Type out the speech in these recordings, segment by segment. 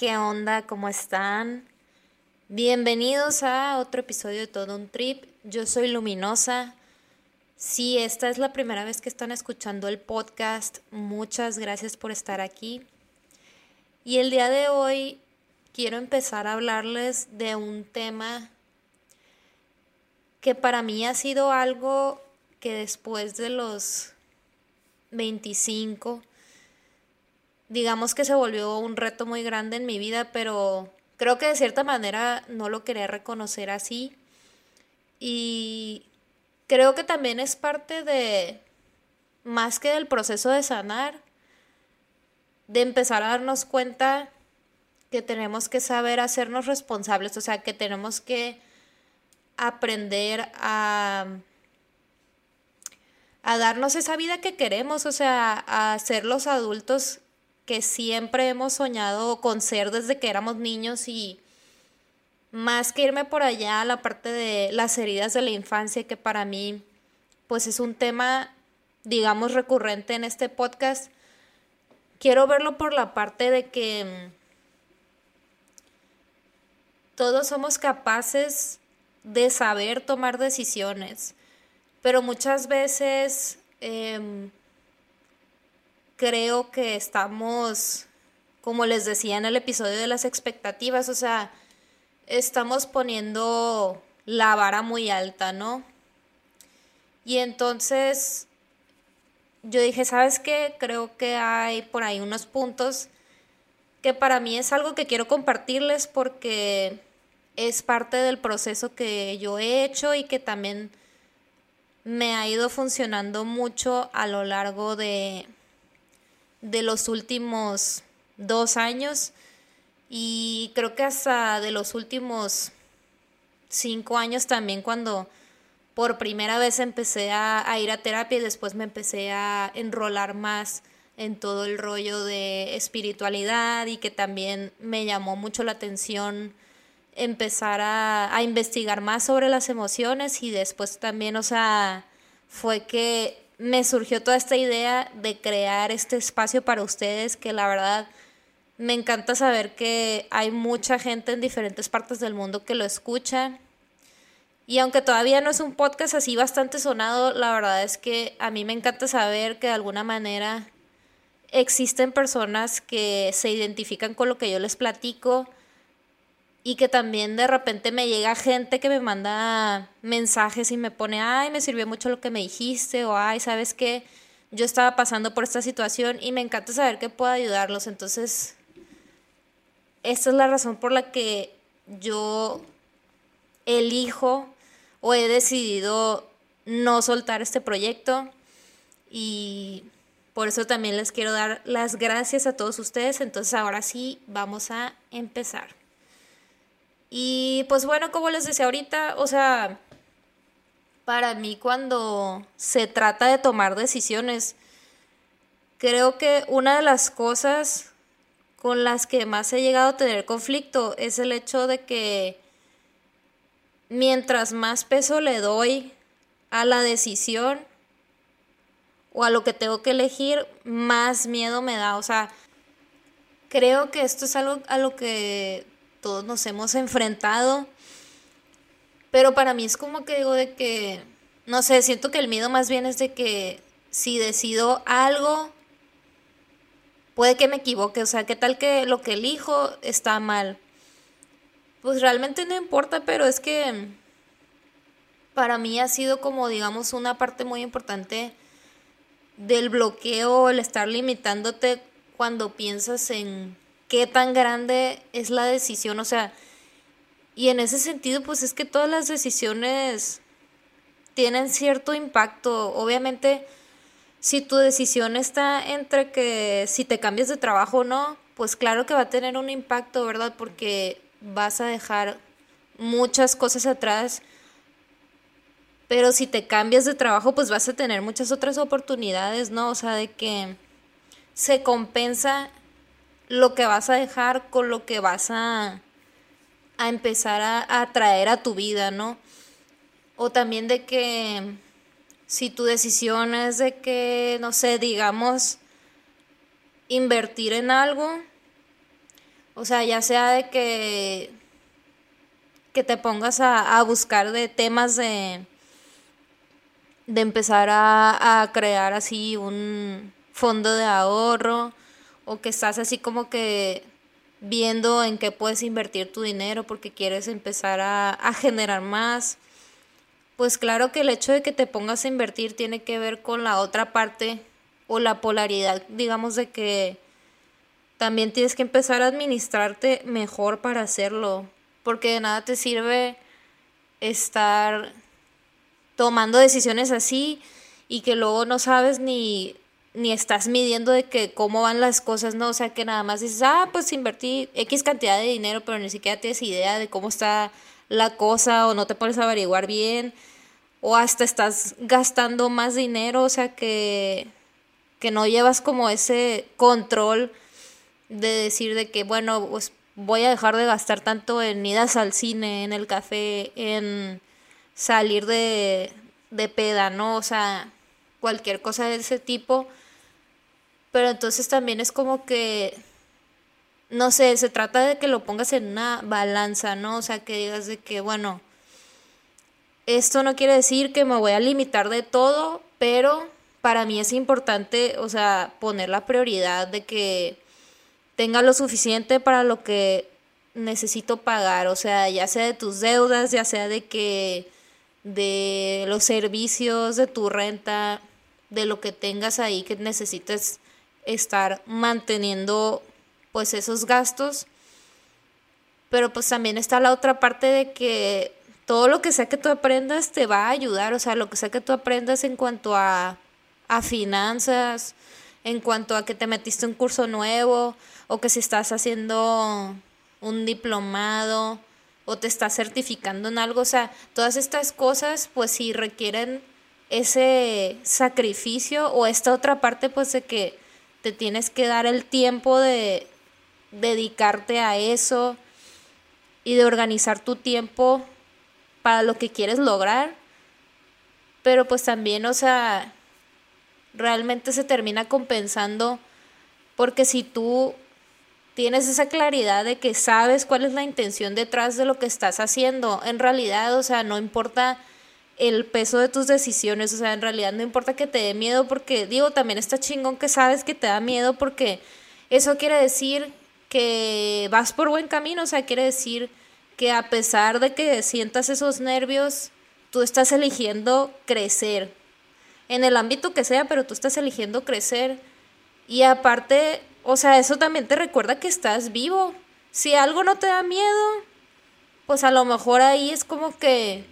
¿Qué onda? ¿Cómo están? Bienvenidos a otro episodio de Todo un Trip. Yo soy Luminosa. Si esta es la primera vez que están escuchando el podcast, muchas gracias por estar aquí. Y el día de hoy quiero empezar a hablarles de un tema que para mí ha sido algo que después de los 25, digamos que se volvió un reto muy grande en mi vida, pero creo que de cierta manera no lo quería reconocer así. Y creo que también es parte de, más que del proceso de sanar, de empezar a darnos cuenta que tenemos que saber hacernos responsables, o sea, que tenemos que aprender a, a darnos esa vida que queremos, o sea, a ser los adultos que siempre hemos soñado con ser desde que éramos niños y más que irme por allá a la parte de las heridas de la infancia, que para mí pues es un tema, digamos, recurrente en este podcast, quiero verlo por la parte de que todos somos capaces de saber tomar decisiones, pero muchas veces em, creo que estamos, como les decía en el episodio de las expectativas, o sea, estamos poniendo la vara muy alta, ¿no? Y entonces yo dije, ¿sabes qué? Creo que hay por ahí unos puntos que para mí es algo que quiero compartirles porque es parte del proceso que yo he hecho y que también me ha ido funcionando mucho a lo largo de, de los últimos dos años y creo que hasta de los últimos cinco años también cuando por primera vez empecé a, ir a terapia y después me empecé a enrolar más en todo el rollo de espiritualidad y que también me llamó mucho la atención empezar a, a investigar más sobre las emociones y después también, o sea, fue que me surgió toda esta idea de crear este espacio para ustedes que la verdad me encanta saber que hay mucha gente en diferentes partes del mundo que lo escucha. Y aunque todavía no es un podcast así bastante sonado, la verdad es que a mí me encanta saber que de alguna manera existen personas que se identifican con lo que yo les platico y que también de repente me llega gente que me manda mensajes y me pone, ay, me sirvió mucho lo que me dijiste, o ay, sabes que yo estaba pasando por esta situación y me encanta saber que puedo ayudarlos. Entonces, esta es la razón por la que yo elijo o he decidido no soltar este proyecto y por eso también les quiero dar las gracias a todos ustedes. Entonces, ahora sí, vamos a empezar. Y pues bueno, como les decía ahorita, o sea, para mí cuando se trata de tomar decisiones, creo que una de las cosas con las que más he llegado a tener conflicto es el hecho de que mientras más peso le doy a la decisión o a lo que tengo que elegir, más miedo me da. O sea, creo que esto es algo a lo que todos nos hemos enfrentado. Pero para mí es como que digo de que, no sé, siento que el miedo más bien es de que si decido algo, puede que me equivoque. O sea, ¿qué tal que lo que elijo está mal? Pues realmente no importa, pero es que para mí ha sido como, digamos, una parte muy importante del bloqueo, el estar limitándote cuando piensas en qué tan grande es la decisión, o sea, y en ese sentido, pues es que todas las decisiones tienen cierto impacto. Obviamente, si tu decisión está entre que si te cambias de trabajo o no, pues claro que va a tener un impacto, ¿verdad? Porque vas a dejar muchas cosas atrás. Pero si te cambias de trabajo, pues vas a tener muchas otras oportunidades, ¿no? O sea, de que se compensa lo que vas a dejar con lo que vas a, a empezar a, a traer a tu vida, ¿no? O también de que si tu decisión es de que, no sé, digamos, invertir en algo, o sea, ya sea de que, que te pongas a, buscar de temas de, de empezar a, a crear así un fondo de ahorro o que estás así como que viendo en qué puedes invertir tu dinero porque quieres empezar a, generar más. Pues claro que el hecho de que te pongas a invertir tiene que ver con la otra parte o la polaridad, digamos, de que también tienes que empezar a administrarte mejor para hacerlo, porque de nada te sirve estar tomando decisiones así y que luego no sabes ni, ni estás midiendo de que cómo van las cosas, ¿no? O sea, que nada más dices, ah, pues invertí X cantidad de dinero, pero ni siquiera tienes idea de cómo está la cosa o no te pones a averiguar bien o hasta estás gastando más dinero, o sea, que, que no llevas como ese control de decir de que, bueno, pues voy a dejar de gastar tanto en idas al cine, en el café, en salir de, de peda, ¿no? O sea, cualquier cosa de ese tipo. Pero entonces también es como que, no sé, se trata de que lo pongas en una balanza, ¿no? O sea, que digas de que, bueno, esto no quiere decir que me voy a limitar de todo, pero para mí es importante, o sea, poner la prioridad de que tenga lo suficiente para lo que necesito pagar, o sea, ya sea de tus deudas, ya sea de que de los servicios, de tu renta, de lo que tengas ahí que necesites estar manteniendo pues esos gastos. Pero pues también está la otra parte de que todo lo que sea que tú aprendas te va a ayudar, o sea, lo que sea que tú aprendas en cuanto a, a finanzas, en cuanto a que te metiste un curso nuevo o que si estás haciendo un diplomado o te estás certificando en algo, o sea, todas estas cosas pues si requieren ese sacrificio o esta otra parte pues de que te tienes que dar el tiempo de dedicarte a eso y de organizar tu tiempo para lo que quieres lograr. Pero pues también, o sea, realmente se termina compensando porque si tú tienes esa claridad de que sabes cuál es la intención detrás de lo que estás haciendo, en realidad, o sea, no importa el peso de tus decisiones, o sea, en realidad no importa que te dé miedo porque digo, también está chingón que sabes que te da miedo porque eso quiere decir que vas por buen camino, o sea, quiere decir que a pesar de que sientas esos nervios, tú estás eligiendo crecer, en el ámbito que sea, pero tú estás eligiendo crecer. Y aparte, o sea, eso también te recuerda que estás vivo. Si algo no te da miedo, pues a lo mejor ahí es como que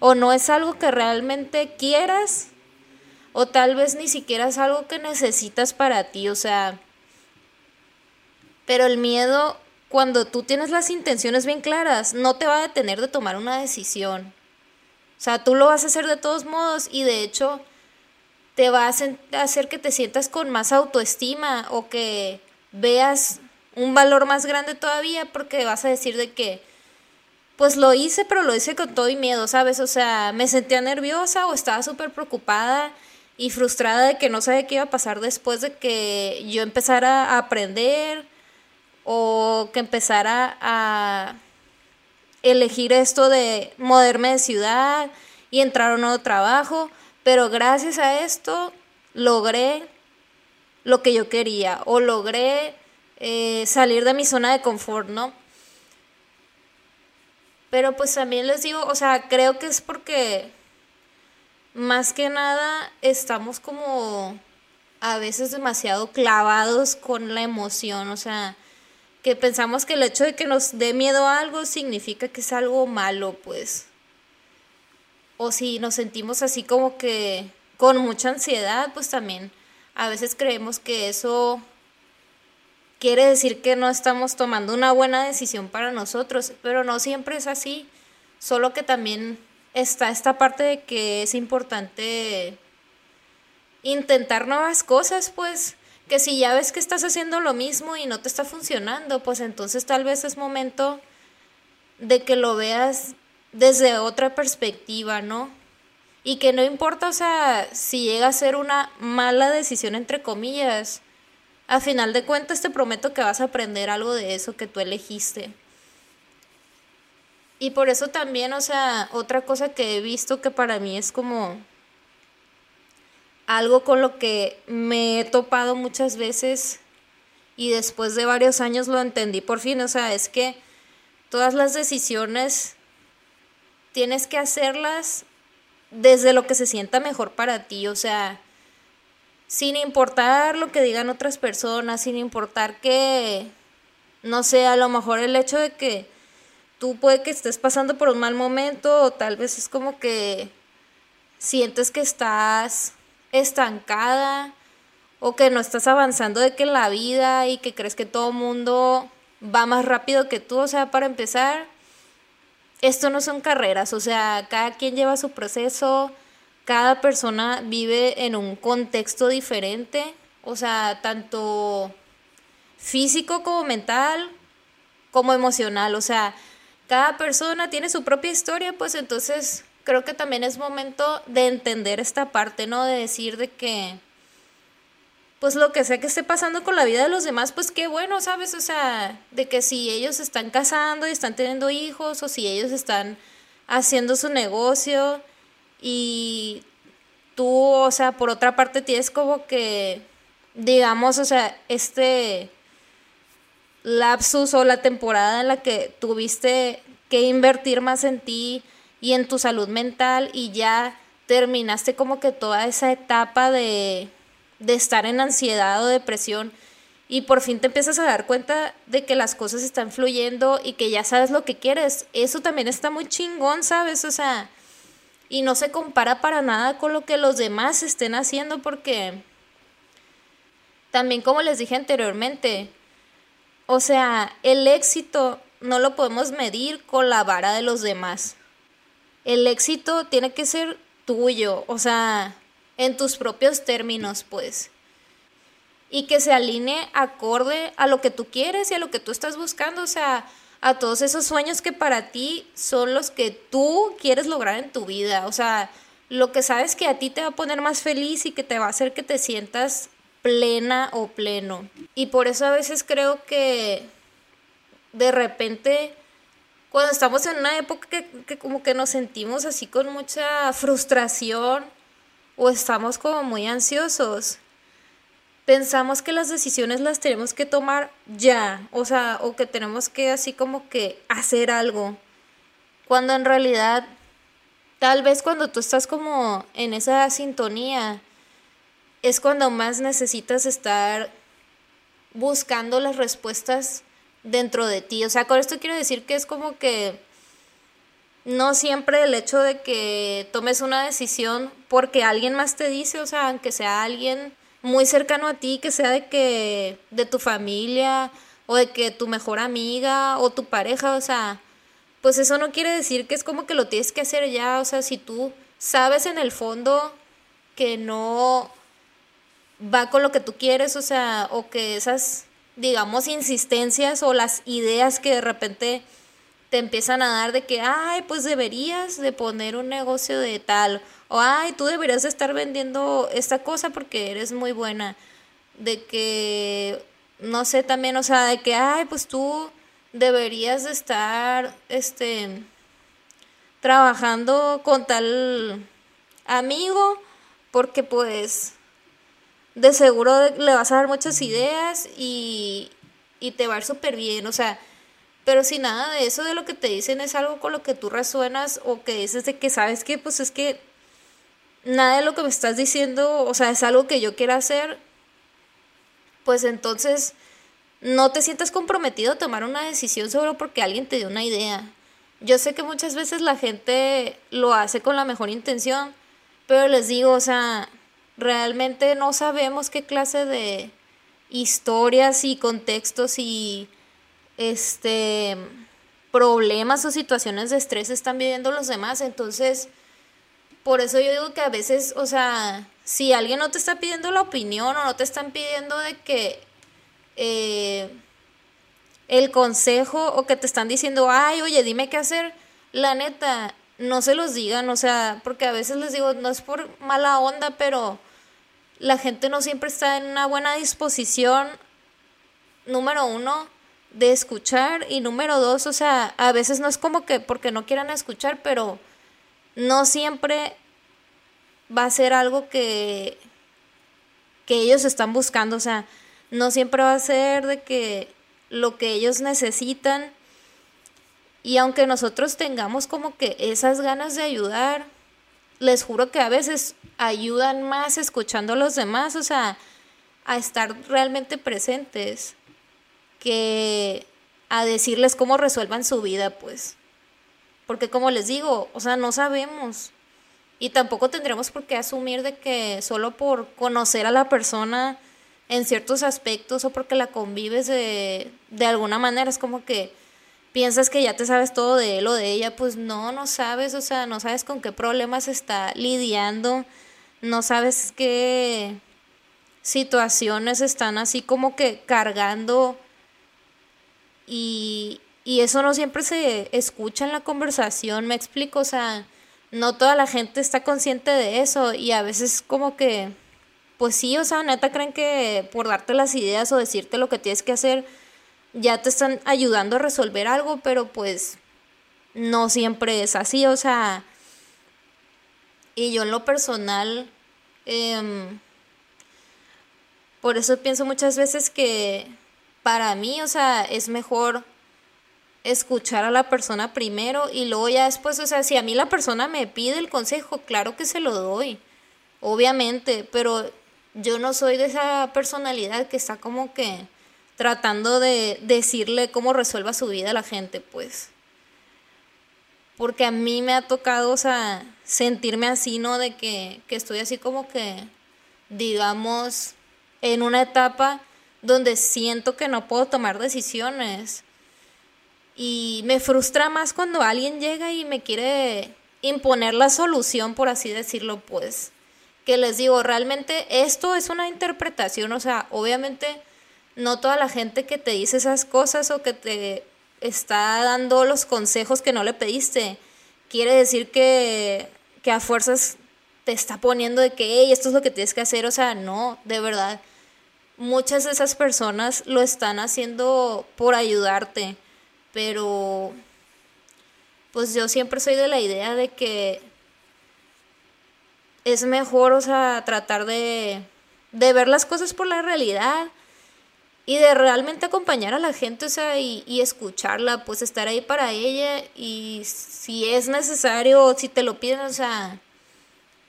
o no es algo que realmente quieras o tal vez ni siquiera es algo que necesitas para ti, o sea, pero el miedo cuando tú tienes las intenciones bien claras no te va a detener de tomar una decisión. O sea, tú lo vas a hacer de todos modos y de hecho te va a hacer que te sientas con más autoestima o que veas un valor más grande todavía porque vas a decir de que pues lo hice, pero lo hice con todo y miedo, ¿sabes? O sea, me sentía nerviosa o estaba súper preocupada y frustrada de que no sabía qué iba a pasar después de que yo empezara a aprender o que empezara a elegir esto de moverme de ciudad y entrar a un nuevo trabajo, pero gracias a esto logré lo que yo quería o logré eh, salir de mi zona de confort, ¿no? Pero pues también les digo, o sea, creo que es porque más que nada estamos como a veces demasiado clavados con la emoción, o sea, que pensamos que el hecho de que nos dé miedo a algo significa que es algo malo, pues. O si nos sentimos así como que con mucha ansiedad, pues también a veces creemos que eso quiere decir que no estamos tomando una buena decisión para nosotros, pero no siempre es así, solo que también está esta parte de que es importante intentar nuevas cosas, pues que si ya ves que estás haciendo lo mismo y no te está funcionando, pues entonces tal vez es momento de que lo veas desde otra perspectiva, ¿no? Y que no importa, o sea, si llega a ser una mala decisión, entre comillas, a final de cuentas te prometo que vas a aprender algo de eso que tú elegiste. Y por eso también, o sea, otra cosa que he visto que para mí es como algo con lo que me he topado muchas veces y después de varios años lo entendí por fin, o sea, es que todas las decisiones tienes que hacerlas desde lo que se sienta mejor para ti, o sea, sin importar lo que digan otras personas, sin importar que, no sé, a lo mejor el hecho de que tú puede que estés pasando por un mal momento o tal vez es como que sientes que estás estancada o que no estás avanzando de que en la vida y que crees que todo mundo va más rápido que tú, o sea, para empezar, esto no son carreras, o sea, cada quien lleva su proceso, cada persona vive en un contexto diferente, o sea, tanto físico como mental, como emocional, o sea, cada persona tiene su propia historia, pues entonces creo que también es momento de entender esta parte, ¿no? De decir de que, pues lo que sea que esté pasando con la vida de los demás, pues qué bueno, ¿sabes? O sea, de que si ellos están casando y están teniendo hijos, o si ellos están haciendo su negocio y tú, o sea, por otra parte tienes como que, digamos, o sea, este lapsus o la temporada en la que tuviste que invertir más en ti, y en tu salud mental y ya terminaste como que toda esa etapa de, de estar en ansiedad o depresión y por fin te empiezas a dar cuenta de que las cosas están fluyendo y que ya sabes lo que quieres. Eso también está muy chingón, ¿sabes? O sea, y no se compara para nada con lo que los demás estén haciendo porque también como les dije anteriormente, o sea, el éxito no lo podemos medir con la vara de los demás el éxito tiene que ser tuyo, o sea, en tus propios términos, pues. Y que se alinee acorde a lo que tú quieres y a lo que tú estás buscando, o sea, a todos esos sueños que para ti son los que tú quieres lograr en tu vida, o sea, lo que sabes que a ti te va a poner más feliz y que te va a hacer que te sientas plena o pleno. Y por eso a veces creo que de repente cuando estamos en una época que, como que nos sentimos así con mucha frustración o estamos como muy ansiosos, pensamos que las decisiones las tenemos que tomar ya, o sea, o que tenemos que así como que hacer algo, cuando en realidad tal vez cuando tú estás como en esa sintonía, es cuando más necesitas estar buscando las respuestas dentro de ti. O sea, con esto quiero decir que es como que no siempre el hecho de que tomes una decisión porque alguien más te dice, o sea, aunque sea alguien muy cercano a ti, que sea de que de tu familia o de que tu mejor amiga o tu pareja, o sea, pues eso no quiere decir que es como que lo tienes que hacer ya, o sea, si tú sabes en el fondo que no va con lo que tú quieres, o sea, o que esas digamos, insistencias o las ideas que de repente te empiezan a dar de que, ay, pues deberías de poner un negocio de tal, o ay, tú deberías de estar vendiendo esta cosa porque eres muy buena, de que, no sé, también, o sea, de que, ay, pues tú deberías de estar, este, trabajando con tal amigo, porque pues de seguro le vas a dar muchas ideas y, y te va a ir súper bien, o sea, pero si nada de eso de lo que te dicen es algo con lo que tú resuenas o que dices de que sabes que pues es que nada de lo que me estás diciendo, o sea, es algo que yo quiero hacer, pues entonces no te sientas comprometido a tomar una decisión solo porque alguien te dio una idea. Yo sé que muchas veces la gente lo hace con la mejor intención, pero les digo, o sea, realmente no sabemos qué clase de, historias y contextos y este problemas o situaciones de estrés están viviendo los demás. Entonces, por eso yo digo que a veces, o sea, si alguien no te está pidiendo la opinión o no te están pidiendo de que eh, el consejo o que te están diciendo, ay, oye, dime qué hacer, la neta, no se los digan, o sea, porque a veces les digo, no es por mala onda, pero la gente no siempre está en una buena disposición, número uno, de escuchar y número dos, o sea, a veces no es como que porque no quieran escuchar, pero no siempre va a ser algo que, que ellos están buscando, o sea, no siempre va a ser de que lo que ellos necesitan. Y aunque nosotros tengamos como que esas ganas de ayudar, les juro que a veces ayudan más escuchando a los demás, o sea, a estar realmente presentes que a decirles cómo resuelvan su vida, pues. Porque como les digo, o sea, no sabemos. Y tampoco tendremos por qué asumir de que solo por conocer a la persona en ciertos aspectos o porque la convives de, de alguna manera, es como que piensas que ya te sabes todo de él o de ella, pues no, no sabes, o sea, no sabes con qué problemas está lidiando, no sabes qué situaciones están así como que cargando y, y eso no siempre se escucha en la conversación, me explico, o sea, no toda la gente está consciente de eso y a veces como que, pues sí, o sea, neta creen que por darte las ideas o decirte lo que tienes que hacer, ya te están ayudando a resolver algo, pero pues no siempre es así, o sea, y yo en lo personal, em, por eso pienso muchas veces que para mí, o sea, es mejor escuchar a la persona primero y luego ya después, o sea, si a mí la persona me pide el consejo, claro que se lo doy, obviamente, pero yo no soy de esa personalidad que está como que tratando de decirle cómo resuelva su vida a la gente, pues. Porque a mí me ha tocado, o sea, sentirme así, ¿no? De que, que estoy así como que, digamos, en una etapa donde siento que no puedo tomar decisiones. Y me frustra más cuando alguien llega y me quiere imponer la solución, por así decirlo, pues. Que les digo, realmente esto es una interpretación, o sea, obviamente no toda la gente que te dice esas cosas o que te está dando los consejos que no le pediste, quiere decir que, que a fuerzas te está poniendo de que, esto es lo que tienes que hacer, o sea, no, de verdad. Muchas de esas personas lo están haciendo por ayudarte, pero pues yo siempre soy de la idea de que es mejor, o sea, tratar de, de ver las cosas por la realidad y de realmente acompañar a la gente, o sea, y, y, escucharla, pues estar ahí para ella y si es necesario, si te lo piden, o sea,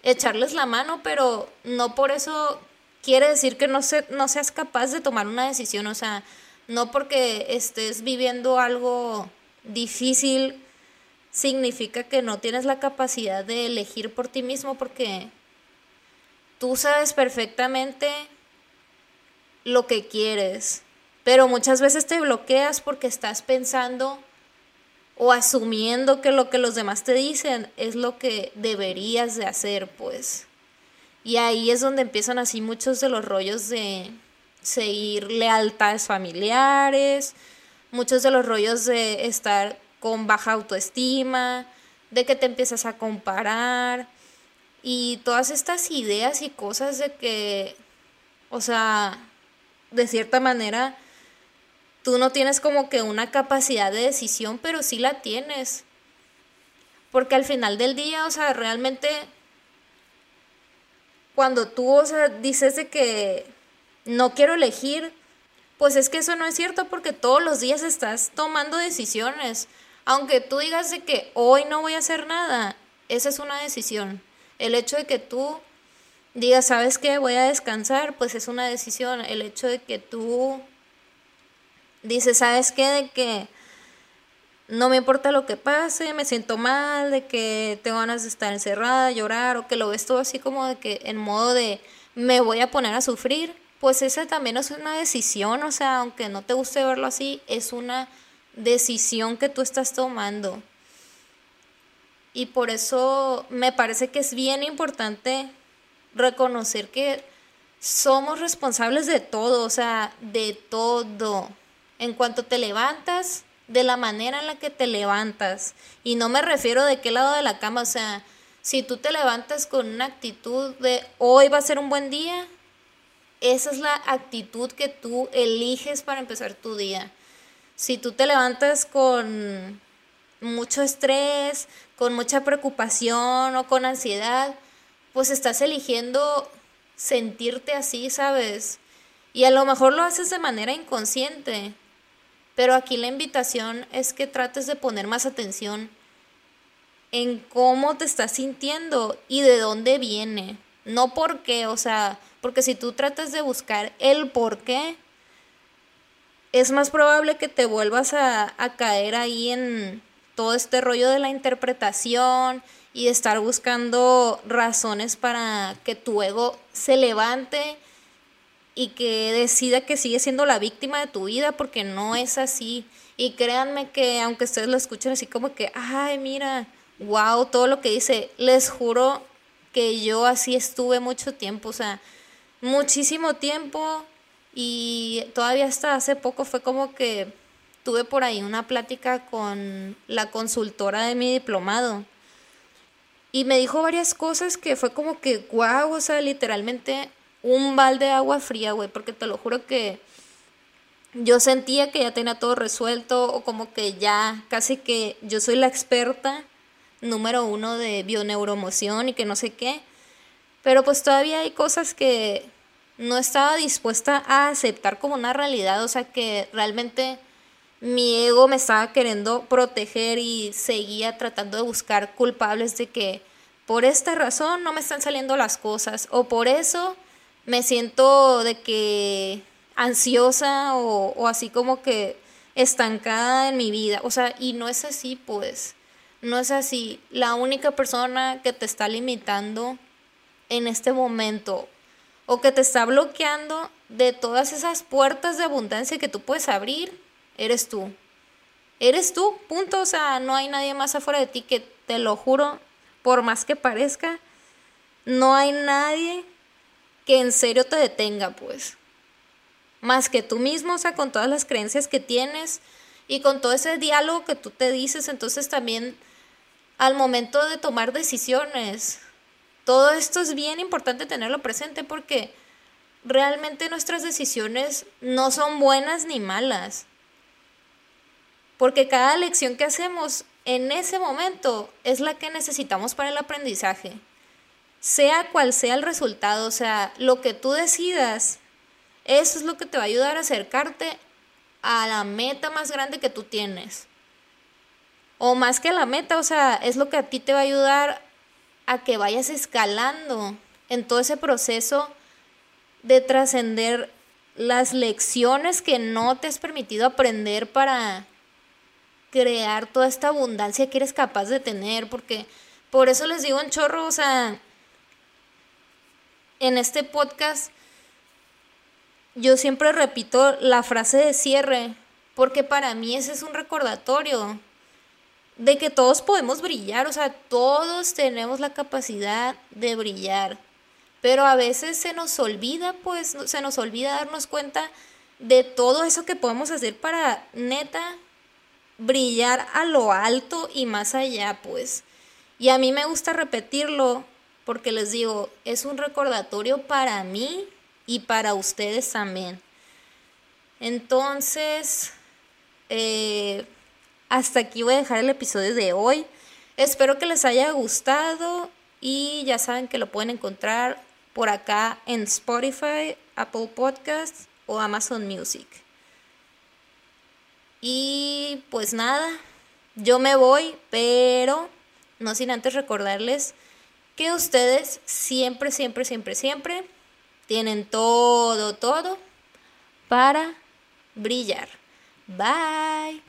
echarles la mano, pero no por eso quiere decir que no, se, no seas capaz de tomar una decisión, o sea, no porque estés viviendo algo difícil significa que no tienes la capacidad de elegir por ti mismo porque tú sabes perfectamente lo que quieres, pero muchas veces te bloqueas porque estás pensando o asumiendo que lo que los demás te dicen es lo que deberías de hacer, pues. Y ahí es donde empiezan así muchos de los rollos de seguir lealtades familiares, muchos de los rollos de estar con baja autoestima, de que te empiezas a comparar y todas estas ideas y cosas de que, o sea, de cierta manera, tú no tienes como que una capacidad de decisión, pero sí la tienes. Porque al final del día, o sea, realmente, cuando tú, o sea, dices de que no quiero elegir, pues es que eso no es cierto porque todos los días estás tomando decisiones. Aunque tú digas de que hoy no voy a hacer nada, esa es una decisión. El hecho de que tú digas, ¿sabes qué? Voy a descansar, pues es una decisión. El hecho de que tú dices, ¿sabes qué? De que no me importa lo que pase, me siento mal, de que tengo ganas de estar encerrada, llorar, o que lo ves todo así como de que en modo de me voy a poner a sufrir, pues esa también es una decisión, o sea, aunque no te guste verlo así, es una decisión que tú estás tomando. Y por eso me parece que es bien importante reconocer que somos responsables de todo, o sea, de todo. En cuanto te levantas, de la manera en la que te levantas. Y no me refiero de qué lado de la cama, o sea, si tú te levantas con una actitud de hoy va a ser un buen día, esa es la actitud que tú eliges para empezar tu día. Si tú te levantas con mucho estrés, con mucha preocupación o con ansiedad, pues estás eligiendo sentirte así, ¿sabes? Y a lo mejor lo haces de manera inconsciente, pero aquí la invitación es que trates de poner más atención en cómo te estás sintiendo y de dónde viene. No por qué, o sea, porque si tú tratas de buscar el por qué, es más probable que te vuelvas a, caer ahí en todo este rollo de la interpretación y de estar buscando razones para que tu ego se levante y que decida que sigue siendo la víctima de tu vida porque no es así. Y créanme que aunque ustedes lo escuchen así como que, ay, mira, wow, todo lo que dice, les juro que yo así estuve mucho tiempo, o sea, muchísimo tiempo y todavía hasta hace poco fue como que tuve por ahí una plática con la consultora de mi diplomado y me dijo varias cosas que fue como que, wow, o sea, literalmente un balde de agua fría, güey, porque te lo juro que yo sentía que ya tenía todo resuelto o como que ya casi que yo soy la experta número uno de bioneuromoción y que no sé qué, pero pues todavía hay cosas que no estaba dispuesta a aceptar como una realidad, o sea que realmente mi ego me estaba queriendo proteger y seguía tratando de buscar culpables de que por esta razón no me están saliendo las cosas o por eso me siento de que ansiosa o, o así como que estancada en mi vida. O sea, y no es así, pues. No es así. La única persona que te está limitando en este momento o que te está bloqueando de todas esas puertas de abundancia que tú puedes abrir, eres tú. Eres tú, punto. O sea, no hay nadie más afuera de ti que te lo juro, por más que parezca, no hay nadie que en serio te detenga, pues. Más que tú mismo, o sea, con todas las creencias que tienes y con todo ese diálogo que tú te dices, entonces también al momento de tomar decisiones, todo esto es bien importante tenerlo presente porque realmente nuestras decisiones no son buenas ni malas. Porque cada lección que hacemos en ese momento es la que necesitamos para el aprendizaje sea cual sea el resultado, o sea, lo que tú decidas, eso es lo que te va a ayudar a acercarte a la meta más grande que tú tienes. O más que la meta, o sea, es lo que a ti te va a ayudar a que vayas escalando en todo ese proceso de trascender las lecciones que no te has permitido aprender para crear toda esta abundancia que eres capaz de tener, porque por eso les digo un chorro, o sea, en este podcast yo siempre repito la frase de cierre, porque para mí ese es un recordatorio de que todos podemos brillar, o sea, todos tenemos la capacidad de brillar, pero a veces se nos olvida, pues, se nos olvida darnos cuenta de todo eso que podemos hacer para neta brillar a lo alto y más allá, pues. Y a mí me gusta repetirlo porque les digo, es un recordatorio para mí y para ustedes también. Entonces, eh, hasta aquí voy a dejar el episodio de hoy. Espero que les haya gustado y ya saben que lo pueden encontrar por acá en Spotify, Apple Podcasts o Amazon Music. Y pues nada, yo me voy, pero no sin antes recordarles que ustedes siempre, siempre, siempre, siempre tienen todo, todo para brillar. Bye.